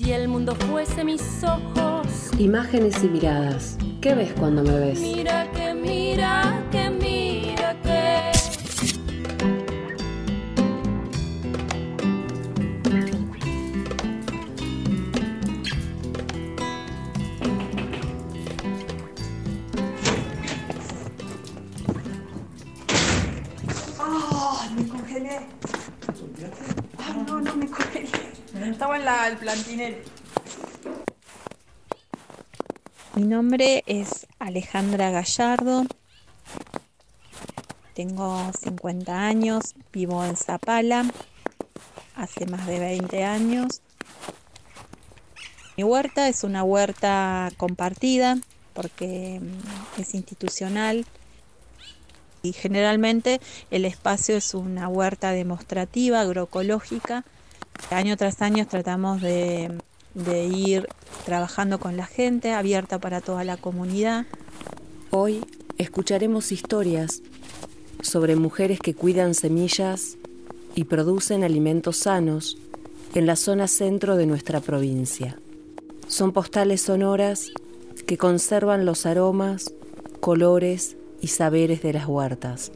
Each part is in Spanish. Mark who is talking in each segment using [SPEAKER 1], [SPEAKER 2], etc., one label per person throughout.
[SPEAKER 1] Si el mundo fuese mis ojos.
[SPEAKER 2] Imágenes y miradas. ¿Qué ves cuando me ves?
[SPEAKER 1] Mira que mira que
[SPEAKER 3] Estaba en la, el plantinero.
[SPEAKER 4] Mi nombre es Alejandra Gallardo. Tengo 50 años, vivo en Zapala hace más de 20 años. Mi huerta es una huerta compartida porque mm, es institucional y generalmente el espacio es una huerta demostrativa, agroecológica. Año tras año tratamos de, ir trabajando con la gente, abierta para toda la comunidad.
[SPEAKER 2] Hoy escucharemos historias sobre mujeres que cuidan semillas y producen alimentos sanos en la zona centro de nuestra provincia. Son postales sonoras que conservan los aromas, colores y saberes de las huertas.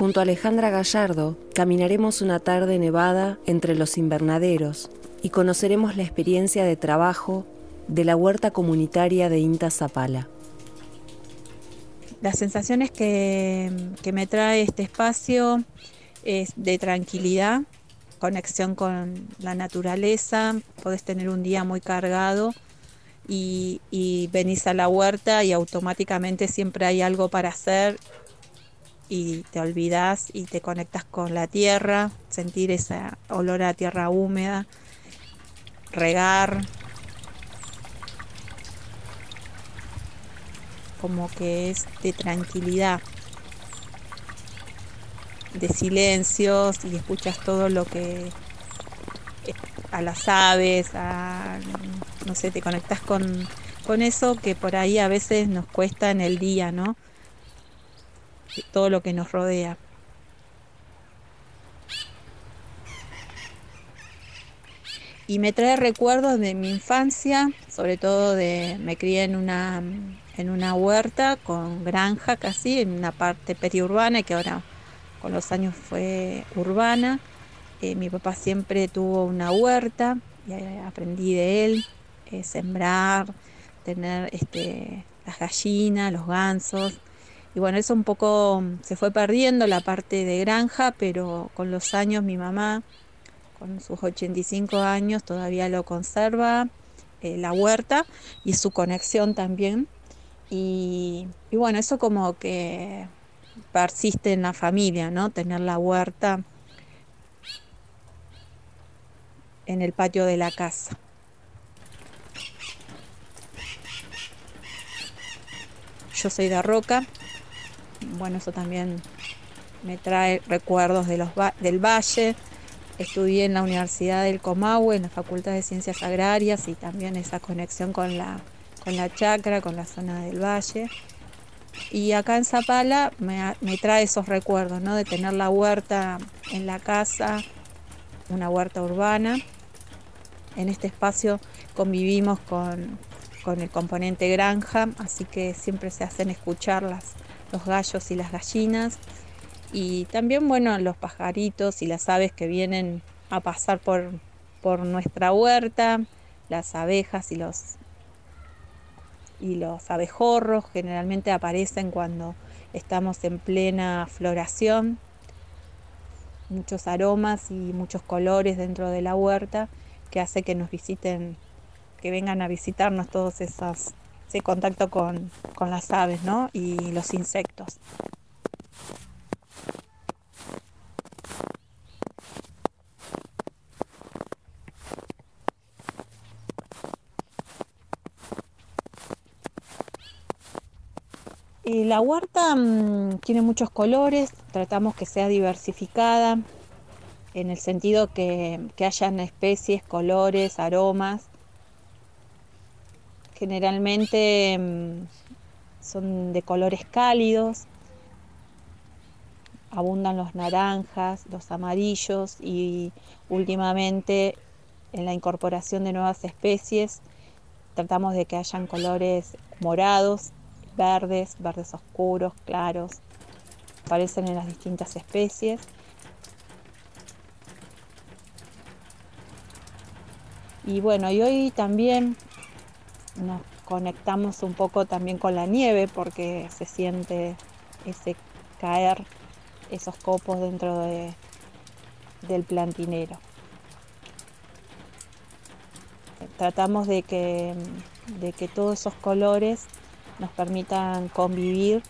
[SPEAKER 2] Junto a Alejandra Gallardo caminaremos una tarde nevada entre los invernaderos y conoceremos la experiencia de trabajo de la huerta comunitaria de Inta Zapala.
[SPEAKER 4] Las sensaciones que, que me trae este espacio es de tranquilidad, conexión con la naturaleza, podés tener un día muy cargado y, y, venís a la huerta y automáticamente siempre hay algo para hacer y te olvidas y te conectas con la tierra, sentir ese olor a tierra húmeda, regar, como que es de tranquilidad, de silencios y escuchas todo lo que a las aves, a, no sé, te conectas con, con eso que por ahí a veces nos cuesta en el día, ¿no? Todo lo que nos rodea. Y me trae recuerdos de mi infancia, sobre todo de, me crié en una, en una huerta con granja casi, en una parte periurbana que ahora con los años fue urbana. Eh, mi papá siempre tuvo una huerta y aprendí de él, eh, sembrar, tener este, las gallinas, los gansos. Y bueno, eso un poco se fue perdiendo la parte de granja, pero con los años mi mamá, con sus 85 años, todavía lo conserva, eh, la huerta y su conexión también. Y, y bueno, eso como que persiste en la familia, ¿no? Tener la huerta en el patio de la casa. Yo soy de Roca, bueno, eso también me trae recuerdos de los del valle. Estudié en la Universidad del Comahue, en la Facultad de Ciencias Agrarias y también esa conexión con la, con la chacra, con la zona del valle. Y acá en Zapala me, me trae esos recuerdos, ¿no? De tener la huerta en la casa, una huerta urbana. En este espacio convivimos con, con el componente granja, así que siempre se hacen escuchar las, los gallos y las gallinas. Y también, bueno, los pajaritos y las aves que vienen a pasar por, por nuestra huerta, las abejas y los, y los abejorros generalmente aparecen cuando estamos en plena floración. Muchos aromas y muchos colores dentro de la huerta que hace que nos visiten, que vengan a visitarnos todos esos, contacto con, con las aves ¿no? y los insectos. Y la huerta mmm, tiene muchos colores, tratamos que sea diversificada, en el sentido que, que hayan especies, colores, aromas. Generalmente mmm, son de colores cálidos, abundan los naranjas, los amarillos y últimamente en la incorporación de nuevas especies. Tratamos de que hayan colores morados, verdes, verdes oscuros, claros, aparecen en las distintas especies. Y bueno, y hoy también nos conectamos un poco también con la nieve porque se siente ese caer esos copos dentro de, del plantinero. Tratamos de que, de que todos esos colores nos permitan convivir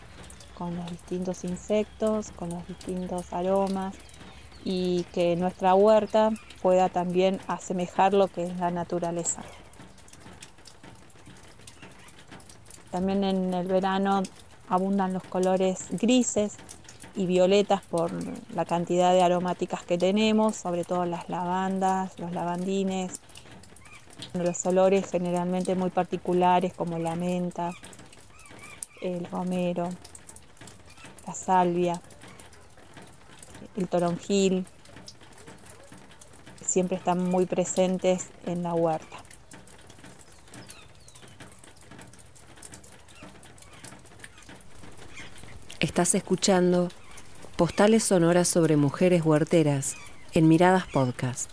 [SPEAKER 4] con los distintos insectos, con los distintos aromas y que nuestra huerta pueda también asemejar lo que es la naturaleza. También en el verano abundan los colores grises y violetas por la cantidad de aromáticas que tenemos, sobre todo las lavandas, los lavandines, los olores generalmente muy particulares como la menta, el romero, la salvia, el toronjil, siempre están muy presentes en la huerta.
[SPEAKER 2] Estás escuchando Postales sonoras sobre mujeres huerteras en Miradas Podcast.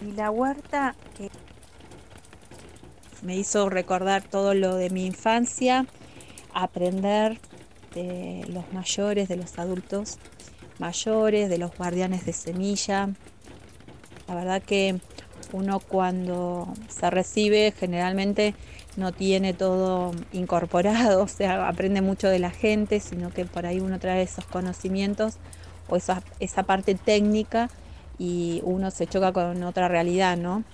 [SPEAKER 4] Y la huerta me hizo recordar todo lo de mi infancia, aprender de los mayores, de los adultos mayores, de los guardianes de semilla. La verdad que uno cuando se recibe generalmente no tiene todo incorporado, o sea, aprende mucho de la gente, sino que por ahí uno trae esos conocimientos o esa, esa parte técnica y uno se choca con otra realidad, ¿no?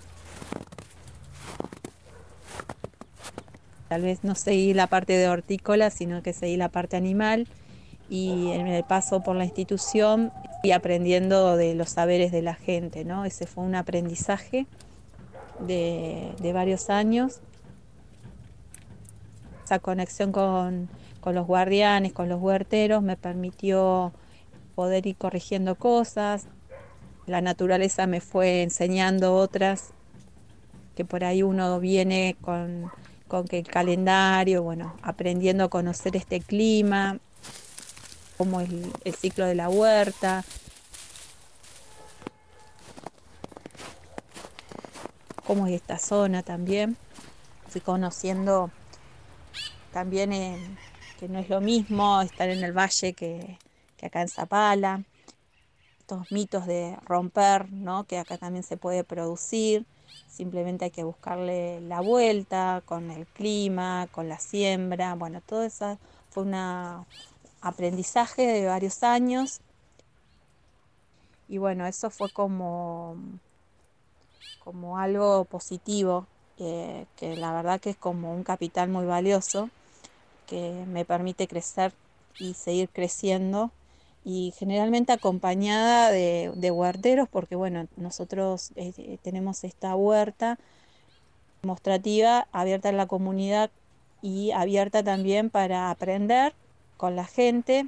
[SPEAKER 4] Tal vez no seguí la parte de hortícola, sino que seguí la parte animal y en el paso por la institución y aprendiendo de los saberes de la gente, ¿no? Ese fue un aprendizaje de, de varios años. Esa conexión con, con los guardianes, con los huerteros, me permitió poder ir corrigiendo cosas. La naturaleza me fue enseñando otras que por ahí uno viene con con que el calendario, bueno, aprendiendo a conocer este clima, cómo es el, ciclo de la huerta. cómo es esta zona también. Fui conociendo también que no es lo mismo estar en el valle que, que acá en Zapala. Estos mitos de romper, ¿no? que acá también se puede producir simplemente hay que buscarle la vuelta con el clima, con la siembra, bueno, todo eso fue un aprendizaje de varios años. Y bueno, eso fue como, como algo positivo, eh, que la verdad que es como un capital muy valioso que me permite crecer y seguir creciendo y generalmente acompañada de, de huerteros, porque bueno, nosotros eh, tenemos esta huerta demostrativa abierta en la comunidad y abierta también para aprender con la gente.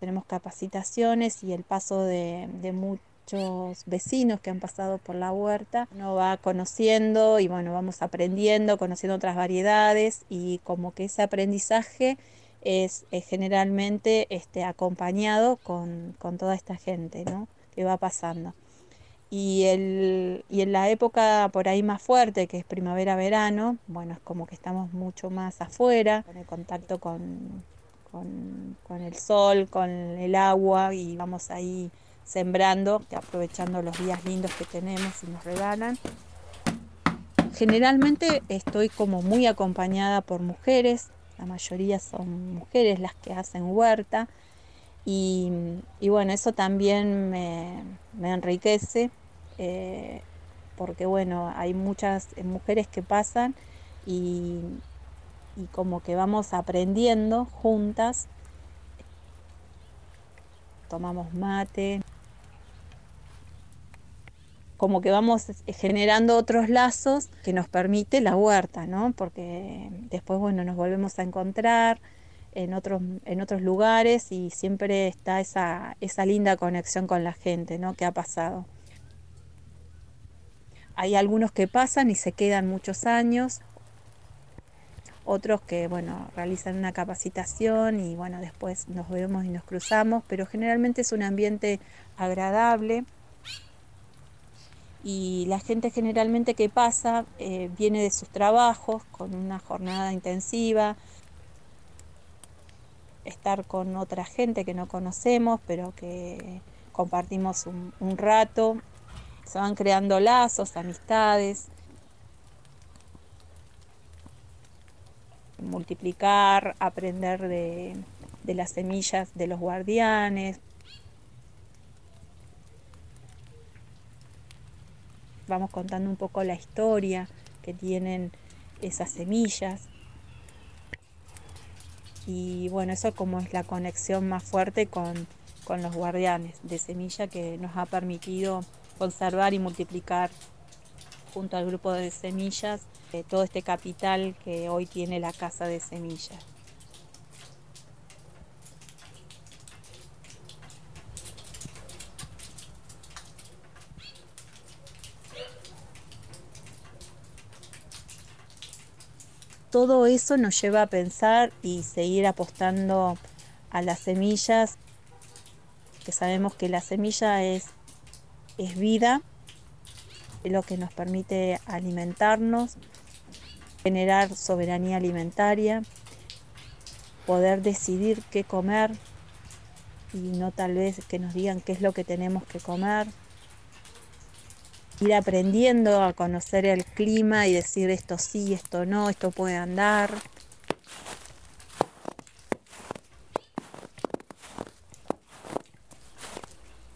[SPEAKER 4] Tenemos capacitaciones y el paso de, de muchos vecinos que han pasado por la huerta. Uno va conociendo y bueno, vamos aprendiendo, conociendo otras variedades y como que ese aprendizaje es, generalmente este, acompañado con, con, toda esta gente ¿no? que va pasando. Y, el, y en la época por ahí más fuerte, que es primavera-verano, bueno, es como que estamos mucho más afuera, con el contacto con, con, con el sol, con el agua y vamos ahí sembrando, aprovechando los días lindos que tenemos y nos regalan. Generalmente estoy como muy acompañada por mujeres, la mayoría son mujeres las que hacen huerta y, bueno, eso también me, enriquece eh, porque bueno, hay muchas mujeres que pasan y como que vamos aprendiendo juntas tomamos mate. Como que vamos generando otros lazos que nos permite la huerta, ¿no? Porque después, bueno, nos volvemos a encontrar en otros, en otros lugares y siempre está esa, esa linda conexión con la gente, ¿no? Que ha pasado. Hay algunos que pasan y se quedan muchos años, otros que, bueno, realizan una capacitación y, bueno, después nos vemos y nos cruzamos, pero generalmente es un ambiente agradable y la gente generalmente que pasa eh, viene de sus trabajos con una jornada intensiva, estar con otra gente que no conocemos, pero que compartimos un, rato, se van creando lazos, amistades. multiplicar, aprender de, de, las semillas de los guardianes. Vamos contando un poco la historia que tienen esas semillas. Y bueno, eso como es la conexión más fuerte con, con los guardianes de semilla que nos ha permitido conservar y multiplicar junto al grupo de semillas eh, todo este capital que hoy tiene la casa de semillas. Todo eso nos lleva a pensar y seguir apostando a las semillas, que sabemos que la semilla es, es vida, es lo que nos permite alimentarnos, generar soberanía alimentaria, poder decidir qué comer y no tal vez que nos digan qué es lo que tenemos que comer. Ir aprendiendo a conocer el clima y decir esto sí, esto no, esto puede andar.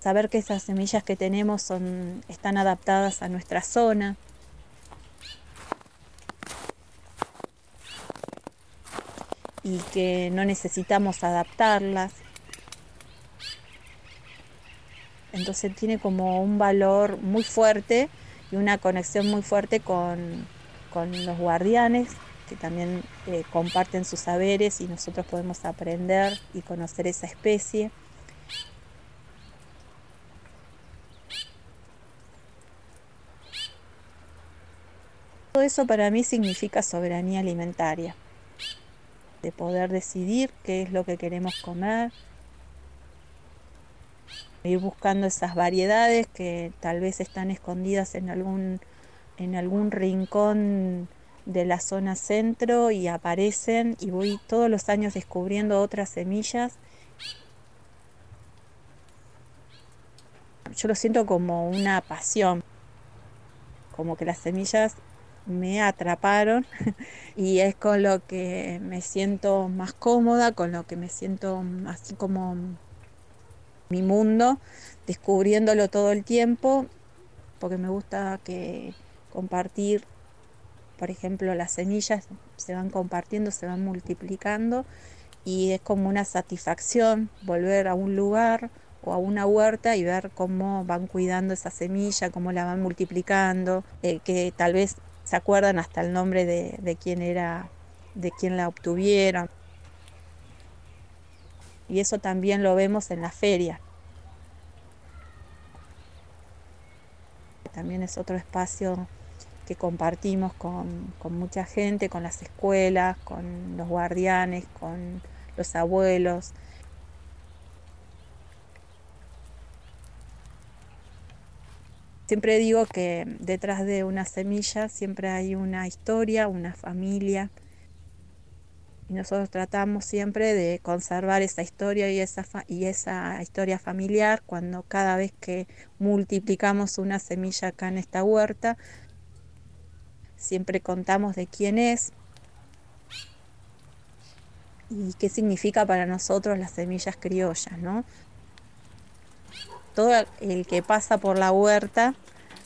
[SPEAKER 4] Saber que esas semillas que tenemos son, están adaptadas a nuestra zona, y que no necesitamos adaptarlas. Entonces tiene como un valor muy fuerte y una conexión muy fuerte con, con los guardianes que también eh, comparten sus saberes y nosotros podemos aprender y conocer esa especie. Todo eso para mí significa soberanía alimentaria de poder decidir qué es lo que queremos comer, ir buscando esas variedades que tal vez están escondidas en algún, en algún rincón de la zona centro y aparecen y voy todos los años descubriendo otras semillas. Yo lo siento como una pasión, como que las semillas me atraparon y es con lo que me siento más cómoda, con lo que me siento así como mi mundo, descubriéndolo todo el tiempo, porque me gusta que compartir, por ejemplo, las semillas se van compartiendo, se van multiplicando y es como una satisfacción volver a un lugar o a una huerta y ver cómo van cuidando esa semilla, cómo la van multiplicando, eh, que tal vez se acuerdan hasta el nombre de, de quién era, de quién la obtuvieron. Y eso también lo vemos en la feria. También es otro espacio que compartimos con, con, mucha gente, con las escuelas, con los guardianes, con los abuelos. Siempre digo que detrás de una semilla siempre hay una historia, una familia. Y nosotros tratamos siempre de conservar esa historia y esa, y esa historia familiar cuando cada vez que multiplicamos una semilla acá en esta huerta, siempre contamos de quién es y qué significa para nosotros las semillas criollas, ¿no? todo el que pasa por la huerta,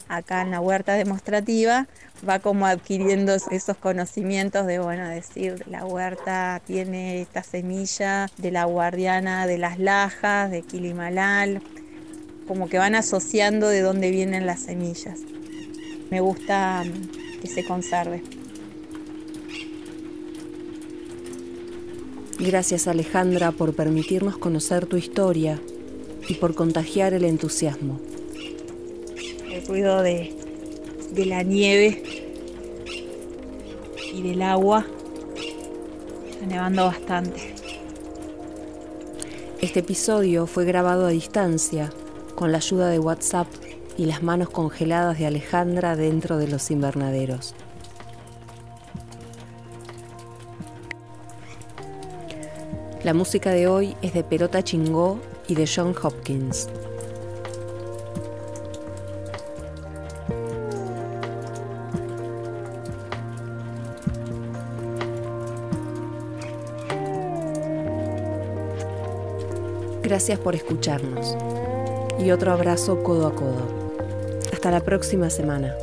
[SPEAKER 4] acá en la huerta demostrativa, va como adquiriendo esos conocimientos de, bueno, decir, la huerta tiene esta semilla de la guardiana de las lajas, de Kilimalal, como que van asociando de dónde vienen las semillas. Me gusta mm, que se conserve.
[SPEAKER 2] Gracias Alejandra por permitirnos conocer tu historia y por contagiar el entusiasmo.
[SPEAKER 4] El ruido de, de la nieve y del agua. Está nevando bastante.
[SPEAKER 2] Este episodio fue grabado a distancia con la ayuda de WhatsApp y las manos congeladas de Alejandra dentro de los invernaderos. La música de hoy es de Perota Chingó y de John Hopkins. Gracias por escucharnos y otro abrazo codo a codo. Hasta la próxima semana.